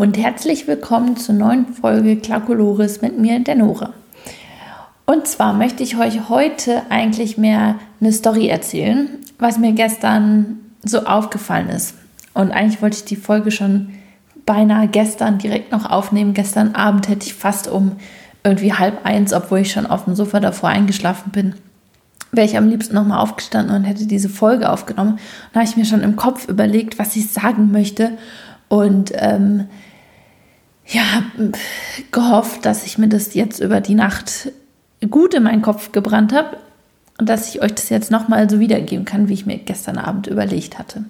und herzlich willkommen zur neuen Folge Klakuloris mit mir, der Nora. Und zwar möchte ich euch heute eigentlich mehr eine Story erzählen, was mir gestern so aufgefallen ist. Und eigentlich wollte ich die Folge schon beinahe gestern direkt noch aufnehmen. Gestern Abend hätte ich fast um irgendwie halb eins, obwohl ich schon auf dem Sofa davor eingeschlafen bin, wäre ich am liebsten nochmal aufgestanden und hätte diese Folge aufgenommen. Und da habe ich mir schon im Kopf überlegt, was ich sagen möchte. Und ähm, ja, gehofft, dass ich mir das jetzt über die Nacht gut in meinen Kopf gebrannt habe und dass ich euch das jetzt nochmal so wiedergeben kann, wie ich mir gestern Abend überlegt hatte.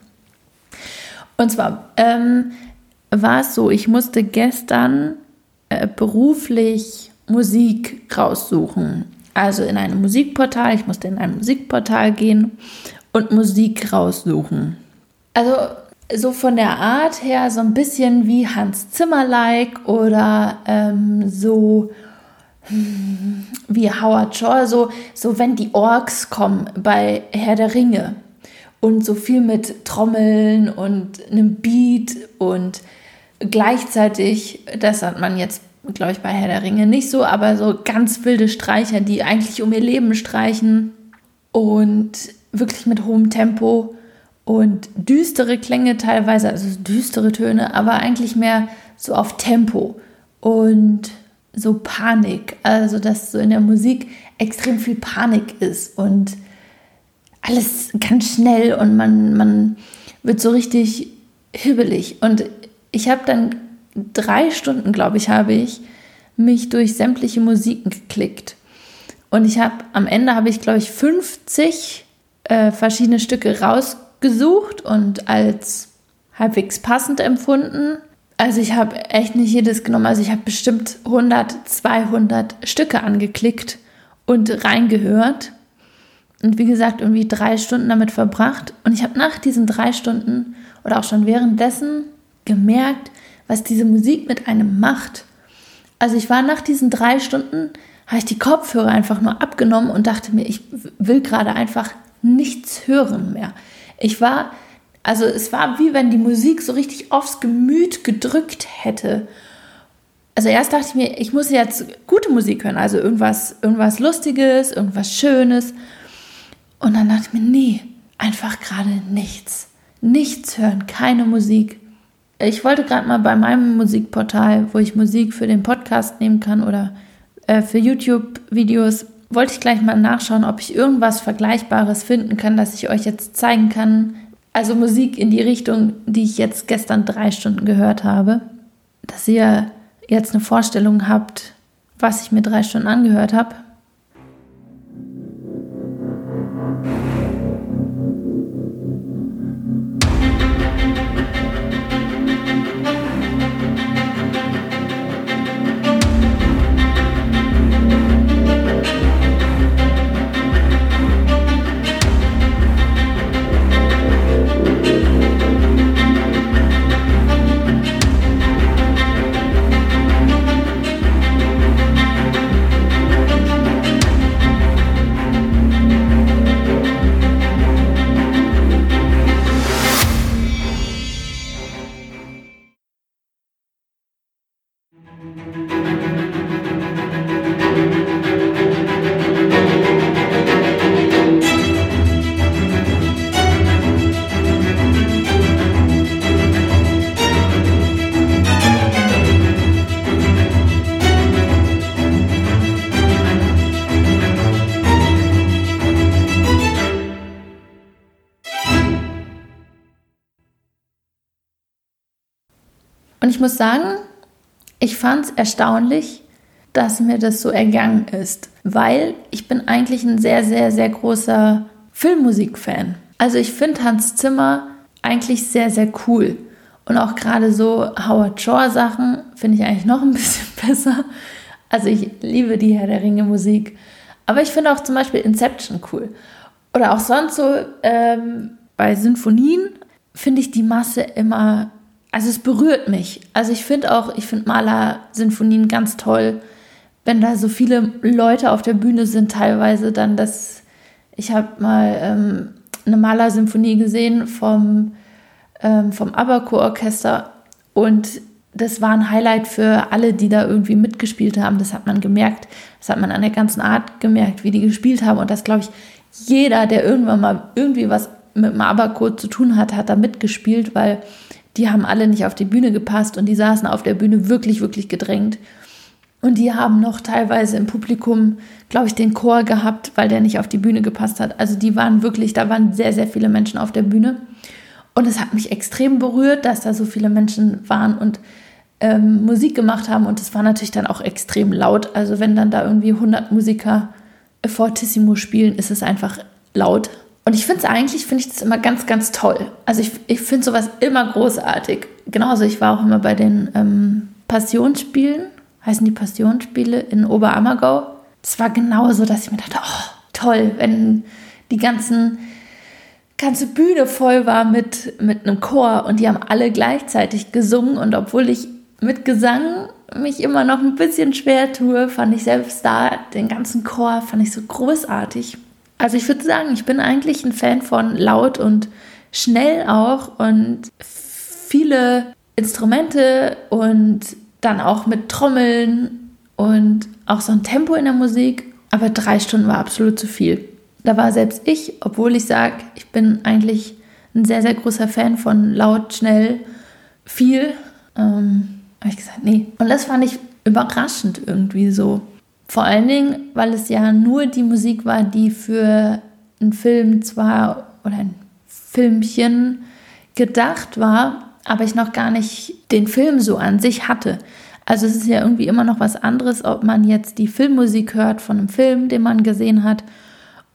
Und zwar ähm, war es so, ich musste gestern äh, beruflich Musik raussuchen. Also in einem Musikportal, ich musste in ein Musikportal gehen und Musik raussuchen. Also so von der Art her so ein bisschen wie Hans Zimmer-like oder ähm, so wie Howard Shaw, so, so wenn die Orks kommen bei Herr der Ringe. Und so viel mit Trommeln und einem Beat und gleichzeitig, das hat man jetzt, glaube ich, bei Herr der Ringe nicht so, aber so ganz wilde Streicher, die eigentlich um ihr Leben streichen und wirklich mit hohem Tempo und düstere Klänge teilweise, also düstere Töne, aber eigentlich mehr so auf Tempo und so Panik, also dass so in der Musik extrem viel Panik ist und alles ganz schnell und man, man wird so richtig hibbelig. Und ich habe dann drei Stunden, glaube ich, habe ich mich durch sämtliche Musiken geklickt. Und ich habe am Ende habe ich, glaube ich, 50 äh, verschiedene Stücke rausgesucht und als halbwegs passend empfunden. Also ich habe echt nicht jedes genommen. Also ich habe bestimmt 100, 200 Stücke angeklickt und reingehört. Und wie gesagt, irgendwie drei Stunden damit verbracht. Und ich habe nach diesen drei Stunden oder auch schon währenddessen gemerkt, was diese Musik mit einem macht. Also ich war nach diesen drei Stunden, habe ich die Kopfhörer einfach nur abgenommen und dachte mir, ich will gerade einfach nichts hören mehr. Ich war also es war wie wenn die Musik so richtig aufs Gemüt gedrückt hätte. Also erst dachte ich mir, ich muss jetzt gute Musik hören, also irgendwas, irgendwas Lustiges, irgendwas Schönes. Und dann dachte ich mir, nee, einfach gerade nichts. Nichts hören, keine Musik. Ich wollte gerade mal bei meinem Musikportal, wo ich Musik für den Podcast nehmen kann oder äh, für YouTube-Videos, wollte ich gleich mal nachschauen, ob ich irgendwas Vergleichbares finden kann, dass ich euch jetzt zeigen kann, also Musik in die Richtung, die ich jetzt gestern drei Stunden gehört habe, dass ihr jetzt eine Vorstellung habt, was ich mir drei Stunden angehört habe. Ich muss sagen, ich fand es erstaunlich, dass mir das so ergangen ist, weil ich bin eigentlich ein sehr, sehr, sehr großer Filmmusik-Fan. Also ich finde Hans Zimmer eigentlich sehr, sehr cool. Und auch gerade so Howard Shore Sachen finde ich eigentlich noch ein bisschen besser. Also ich liebe die Herr der Ringe Musik. Aber ich finde auch zum Beispiel Inception cool. Oder auch sonst so ähm, bei Sinfonien finde ich die Masse immer also es berührt mich. Also ich finde auch, ich finde Maler-Sinfonien ganz toll, wenn da so viele Leute auf der Bühne sind, teilweise dann das. Ich habe mal ähm, eine Maler-Symphonie gesehen vom, ähm, vom Abaco-Orchester und das war ein Highlight für alle, die da irgendwie mitgespielt haben. Das hat man gemerkt. Das hat man an der ganzen Art gemerkt, wie die gespielt haben. Und das glaube ich, jeder, der irgendwann mal irgendwie was mit dem Abercode zu tun hat, hat da mitgespielt, weil die haben alle nicht auf die Bühne gepasst und die saßen auf der Bühne wirklich, wirklich gedrängt. Und die haben noch teilweise im Publikum, glaube ich, den Chor gehabt, weil der nicht auf die Bühne gepasst hat. Also die waren wirklich, da waren sehr, sehr viele Menschen auf der Bühne. Und es hat mich extrem berührt, dass da so viele Menschen waren und ähm, Musik gemacht haben. Und es war natürlich dann auch extrem laut. Also wenn dann da irgendwie 100 Musiker Fortissimo spielen, ist es einfach laut. Und ich finde es eigentlich, finde ich das immer ganz, ganz toll. Also ich, ich finde sowas immer großartig. Genauso, ich war auch immer bei den ähm, Passionsspielen heißen die Passionsspiele in Oberammergau. Es war genauso, dass ich mir dachte, oh, toll, wenn die ganzen ganze Bühne voll war mit, mit einem Chor und die haben alle gleichzeitig gesungen und obwohl ich mit Gesang mich immer noch ein bisschen schwer tue, fand ich selbst da den ganzen Chor fand ich so großartig. Also ich würde sagen, ich bin eigentlich ein Fan von laut und schnell auch und viele Instrumente und dann auch mit Trommeln und auch so ein Tempo in der Musik. Aber drei Stunden war absolut zu viel. Da war selbst ich, obwohl ich sage, ich bin eigentlich ein sehr, sehr großer Fan von laut, schnell, viel, ähm, habe ich gesagt, nee. Und das fand ich überraschend irgendwie so. Vor allen Dingen, weil es ja nur die Musik war, die für einen Film zwar oder ein Filmchen gedacht war, aber ich noch gar nicht den Film so an sich hatte. Also es ist ja irgendwie immer noch was anderes, ob man jetzt die Filmmusik hört von einem Film, den man gesehen hat,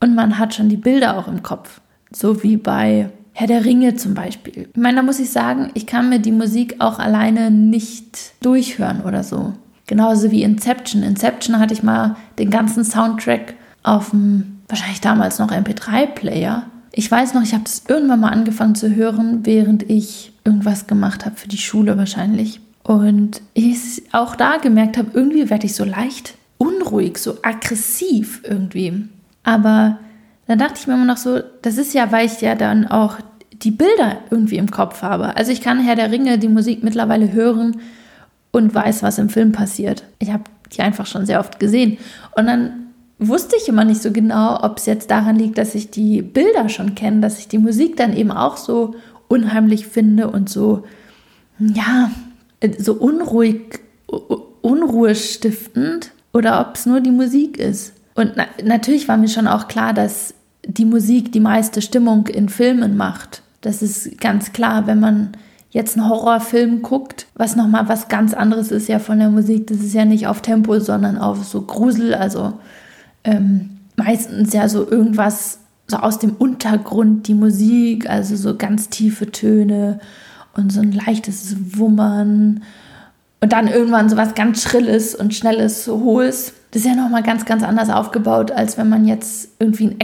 und man hat schon die Bilder auch im Kopf. So wie bei Herr der Ringe zum Beispiel. Ich meine, da muss ich sagen, ich kann mir die Musik auch alleine nicht durchhören oder so. Genauso wie Inception. Inception hatte ich mal den ganzen Soundtrack auf dem, wahrscheinlich damals noch MP3-Player. Ich weiß noch, ich habe das irgendwann mal angefangen zu hören, während ich irgendwas gemacht habe für die Schule wahrscheinlich. Und ich auch da gemerkt habe, irgendwie werde ich so leicht unruhig, so aggressiv irgendwie. Aber dann dachte ich mir immer noch so, das ist ja, weil ich ja dann auch die Bilder irgendwie im Kopf habe. Also ich kann Herr der Ringe die Musik mittlerweile hören und weiß, was im Film passiert. Ich habe die einfach schon sehr oft gesehen. Und dann wusste ich immer nicht so genau, ob es jetzt daran liegt, dass ich die Bilder schon kenne, dass ich die Musik dann eben auch so unheimlich finde und so, ja, so unruhig, unruhestiftend oder ob es nur die Musik ist. Und na natürlich war mir schon auch klar, dass die Musik die meiste Stimmung in Filmen macht. Das ist ganz klar, wenn man jetzt einen Horrorfilm guckt, was nochmal was ganz anderes ist ja von der Musik. Das ist ja nicht auf Tempo, sondern auf so Grusel, also ähm, meistens ja so irgendwas so aus dem Untergrund, die Musik, also so ganz tiefe Töne und so ein leichtes Wummern und dann irgendwann so was ganz Schrilles und Schnelles, so Hohes. Das ist ja nochmal ganz, ganz anders aufgebaut, als wenn man jetzt irgendwie einen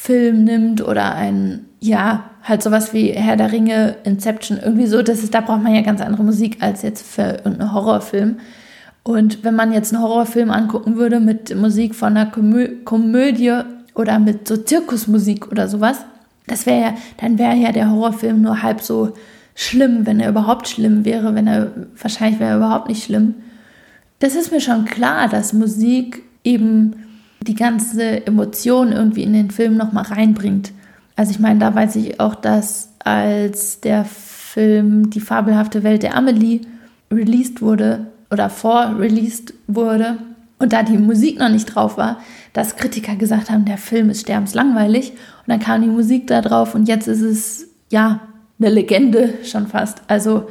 Actionfilm nimmt oder ein, ja, halt sowas wie Herr der Ringe, Inception, irgendwie so. Das ist, da braucht man ja ganz andere Musik als jetzt für einen Horrorfilm. Und wenn man jetzt einen Horrorfilm angucken würde mit Musik von einer Komö Komödie oder mit so Zirkusmusik oder sowas, das wäre ja, dann wäre ja der Horrorfilm nur halb so schlimm, wenn er überhaupt schlimm wäre, wenn er, wahrscheinlich wäre er überhaupt nicht schlimm. Das ist mir schon klar, dass Musik eben die ganze Emotion irgendwie in den Film nochmal reinbringt. Also ich meine, da weiß ich auch, dass als der Film Die fabelhafte Welt der Amelie released wurde oder vor-released wurde und da die Musik noch nicht drauf war, dass Kritiker gesagt haben, der Film ist sterbenslangweilig. Und dann kam die Musik da drauf und jetzt ist es, ja, eine Legende schon fast. Also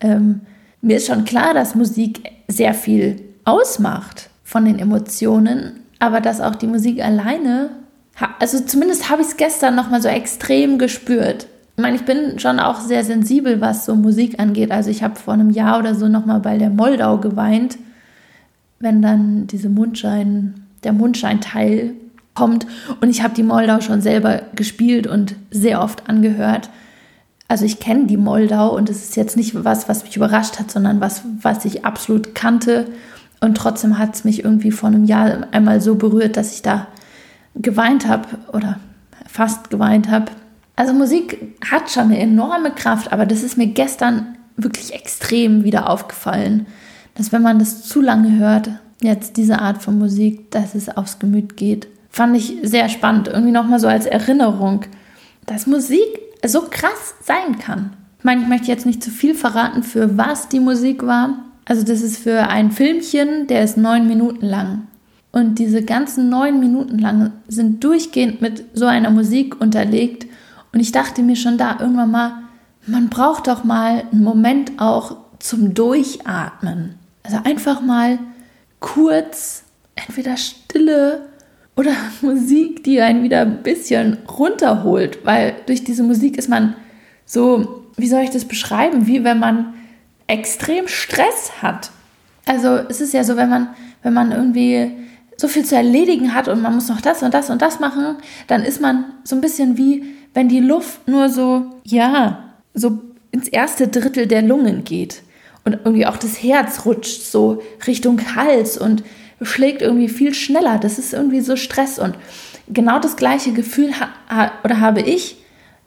ähm, mir ist schon klar, dass Musik sehr viel ausmacht von den Emotionen, aber dass auch die Musik alleine, also zumindest habe ich es gestern noch mal so extrem gespürt. Ich meine, ich bin schon auch sehr sensibel, was so Musik angeht. Also ich habe vor einem Jahr oder so noch mal bei der Moldau geweint, wenn dann diese Mundschein, der Mundscheinteil kommt. Und ich habe die Moldau schon selber gespielt und sehr oft angehört. Also ich kenne die Moldau und es ist jetzt nicht was, was mich überrascht hat, sondern was, was ich absolut kannte. Und trotzdem hat es mich irgendwie vor einem Jahr einmal so berührt, dass ich da geweint habe oder fast geweint habe. Also Musik hat schon eine enorme Kraft, aber das ist mir gestern wirklich extrem wieder aufgefallen, dass wenn man das zu lange hört, jetzt diese Art von Musik, dass es aufs Gemüt geht. Fand ich sehr spannend, irgendwie nochmal so als Erinnerung, dass Musik so krass sein kann. Ich meine, ich möchte jetzt nicht zu viel verraten, für was die Musik war. Also das ist für ein Filmchen, der ist neun Minuten lang. Und diese ganzen neun Minuten lang sind durchgehend mit so einer Musik unterlegt. Und ich dachte mir schon da irgendwann mal, man braucht doch mal einen Moment auch zum Durchatmen. Also einfach mal kurz entweder Stille oder Musik, die einen wieder ein bisschen runterholt, weil durch diese Musik ist man so, wie soll ich das beschreiben, wie wenn man extrem Stress hat. Also es ist ja so, wenn man, wenn man irgendwie so viel zu erledigen hat und man muss noch das und das und das machen, dann ist man so ein bisschen wie, wenn die Luft nur so, ja, so ins erste Drittel der Lungen geht und irgendwie auch das Herz rutscht so Richtung Hals und schlägt irgendwie viel schneller. Das ist irgendwie so Stress und genau das gleiche Gefühl ha oder habe ich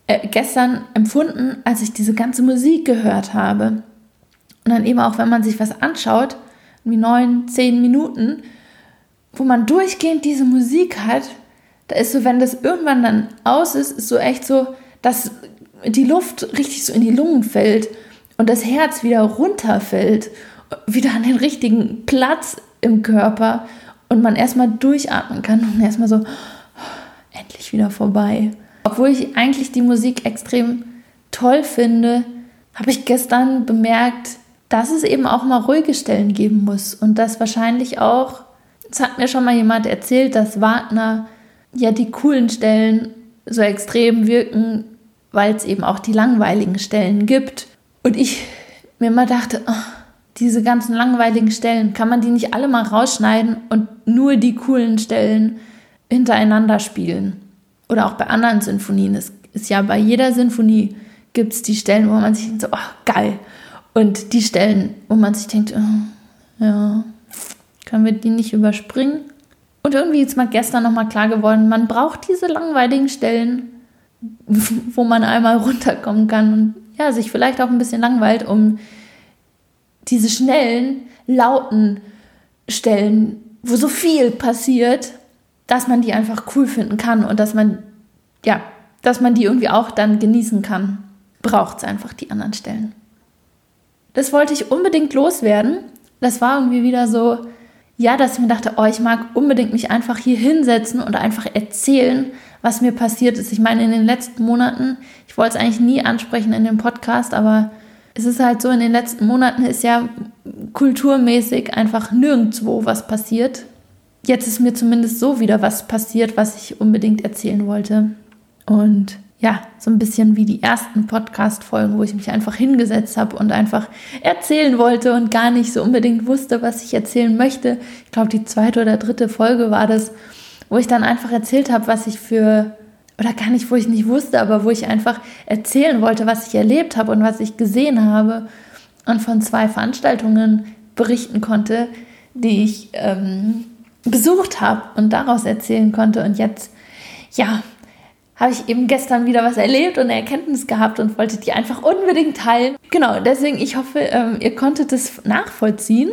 äh, gestern empfunden, als ich diese ganze Musik gehört habe. Und dann eben auch, wenn man sich was anschaut, wie neun, zehn Minuten, wo man durchgehend diese Musik hat, da ist so, wenn das irgendwann dann aus ist, ist so echt so, dass die Luft richtig so in die Lungen fällt und das Herz wieder runterfällt, wieder an den richtigen Platz im Körper und man erstmal durchatmen kann und erstmal so, endlich wieder vorbei. Obwohl ich eigentlich die Musik extrem toll finde, habe ich gestern bemerkt, dass es eben auch mal ruhige Stellen geben muss und dass wahrscheinlich auch, es hat mir schon mal jemand erzählt, dass Wagner ja die coolen Stellen so extrem wirken, weil es eben auch die langweiligen Stellen gibt. Und ich mir mal dachte, oh, diese ganzen langweiligen Stellen, kann man die nicht alle mal rausschneiden und nur die coolen Stellen hintereinander spielen? Oder auch bei anderen Sinfonien. Es ist ja bei jeder Sinfonie gibt es die Stellen, wo man sich so, oh, geil. Und die Stellen, wo man sich denkt, oh, ja, können wir die nicht überspringen? Und irgendwie ist mir gestern nochmal klar geworden, man braucht diese langweiligen Stellen, wo man einmal runterkommen kann und ja, sich vielleicht auch ein bisschen langweilt, um diese schnellen, lauten Stellen, wo so viel passiert, dass man die einfach cool finden kann und dass man, ja, dass man die irgendwie auch dann genießen kann, braucht es einfach die anderen Stellen. Das wollte ich unbedingt loswerden. Das war irgendwie wieder so, ja, dass ich mir dachte, oh, ich mag unbedingt mich einfach hier hinsetzen und einfach erzählen, was mir passiert ist. Ich meine, in den letzten Monaten, ich wollte es eigentlich nie ansprechen in dem Podcast, aber es ist halt so, in den letzten Monaten ist ja kulturmäßig einfach nirgendwo was passiert. Jetzt ist mir zumindest so wieder was passiert, was ich unbedingt erzählen wollte. Und ja, so ein bisschen wie die ersten Podcast-Folgen, wo ich mich einfach hingesetzt habe und einfach erzählen wollte und gar nicht so unbedingt wusste, was ich erzählen möchte. Ich glaube, die zweite oder dritte Folge war das, wo ich dann einfach erzählt habe, was ich für oder gar nicht, wo ich nicht wusste, aber wo ich einfach erzählen wollte, was ich erlebt habe und was ich gesehen habe und von zwei Veranstaltungen berichten konnte, die ich ähm, besucht habe und daraus erzählen konnte. Und jetzt, ja, habe ich eben gestern wieder was erlebt und eine Erkenntnis gehabt und wollte die einfach unbedingt teilen. Genau, deswegen, ich hoffe, ähm, ihr konntet es nachvollziehen.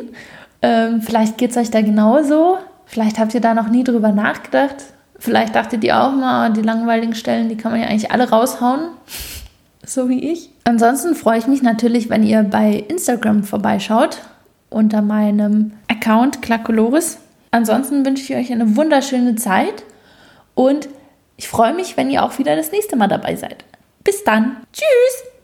Ähm, vielleicht geht es euch da genauso. Vielleicht habt ihr da noch nie drüber nachgedacht. Vielleicht dachtet ihr auch mal, die langweiligen Stellen, die kann man ja eigentlich alle raushauen. so wie ich. Ansonsten freue ich mich natürlich, wenn ihr bei Instagram vorbeischaut unter meinem Account Klakolores. Ansonsten wünsche ich euch eine wunderschöne Zeit und ich freue mich, wenn ihr auch wieder das nächste Mal dabei seid. Bis dann. Tschüss.